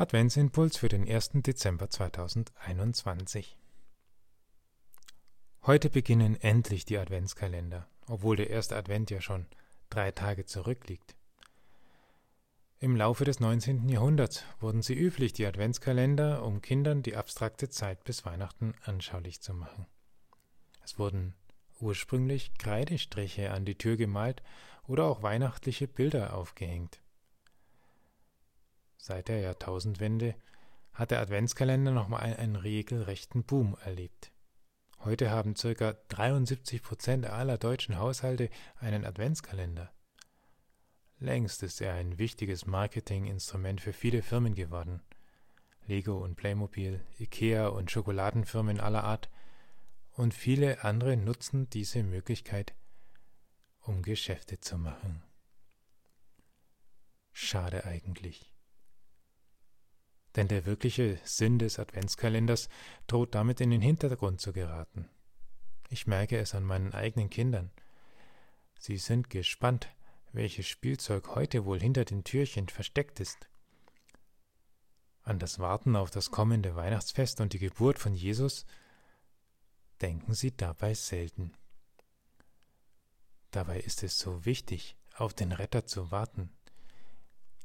Adventsimpuls für den 1. Dezember 2021. Heute beginnen endlich die Adventskalender, obwohl der erste Advent ja schon drei Tage zurückliegt. Im Laufe des 19. Jahrhunderts wurden sie üblich, die Adventskalender, um Kindern die abstrakte Zeit bis Weihnachten anschaulich zu machen. Es wurden ursprünglich Kreidestriche an die Tür gemalt oder auch weihnachtliche Bilder aufgehängt. Seit der Jahrtausendwende hat der Adventskalender nochmal einen regelrechten Boom erlebt. Heute haben ca. 73 Prozent aller deutschen Haushalte einen Adventskalender. Längst ist er ein wichtiges Marketinginstrument für viele Firmen geworden. Lego und Playmobil, Ikea und Schokoladenfirmen aller Art und viele andere nutzen diese Möglichkeit, um Geschäfte zu machen. Schade eigentlich. Denn der wirkliche Sinn des Adventskalenders droht damit in den Hintergrund zu geraten. Ich merke es an meinen eigenen Kindern. Sie sind gespannt, welches Spielzeug heute wohl hinter den Türchen versteckt ist. An das Warten auf das kommende Weihnachtsfest und die Geburt von Jesus denken sie dabei selten. Dabei ist es so wichtig, auf den Retter zu warten.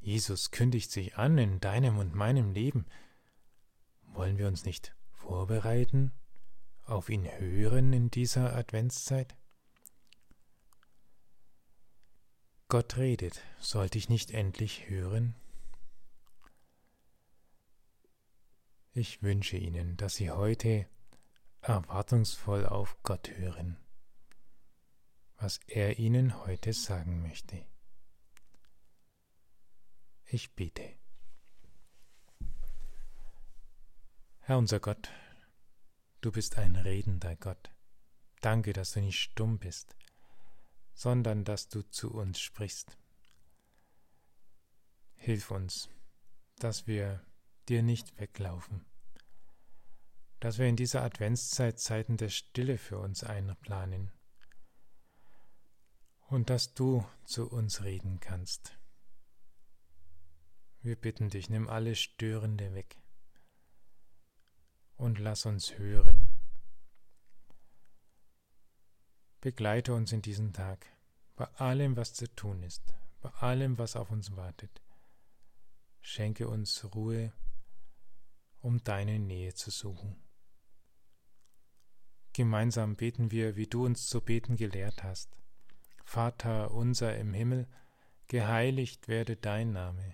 Jesus kündigt sich an in deinem und meinem Leben. Wollen wir uns nicht vorbereiten, auf ihn hören in dieser Adventszeit? Gott redet, sollte ich nicht endlich hören? Ich wünsche Ihnen, dass Sie heute erwartungsvoll auf Gott hören, was er Ihnen heute sagen möchte. Ich bete. Herr unser Gott, du bist ein redender Gott. Danke, dass du nicht stumm bist, sondern dass du zu uns sprichst. Hilf uns, dass wir dir nicht weglaufen, dass wir in dieser Adventszeit Zeiten der Stille für uns einplanen und dass du zu uns reden kannst. Wir bitten dich, nimm alles Störende weg und lass uns hören. Begleite uns in diesen Tag, bei allem, was zu tun ist, bei allem, was auf uns wartet. Schenke uns Ruhe, um deine Nähe zu suchen. Gemeinsam beten wir, wie du uns zu beten gelehrt hast. Vater unser im Himmel, geheiligt werde dein Name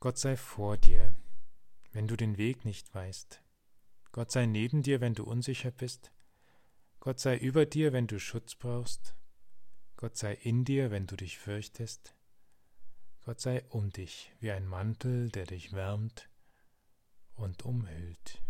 Gott sei vor dir, wenn du den Weg nicht weißt. Gott sei neben dir, wenn du unsicher bist. Gott sei über dir, wenn du Schutz brauchst. Gott sei in dir, wenn du dich fürchtest. Gott sei um dich wie ein Mantel, der dich wärmt und umhüllt.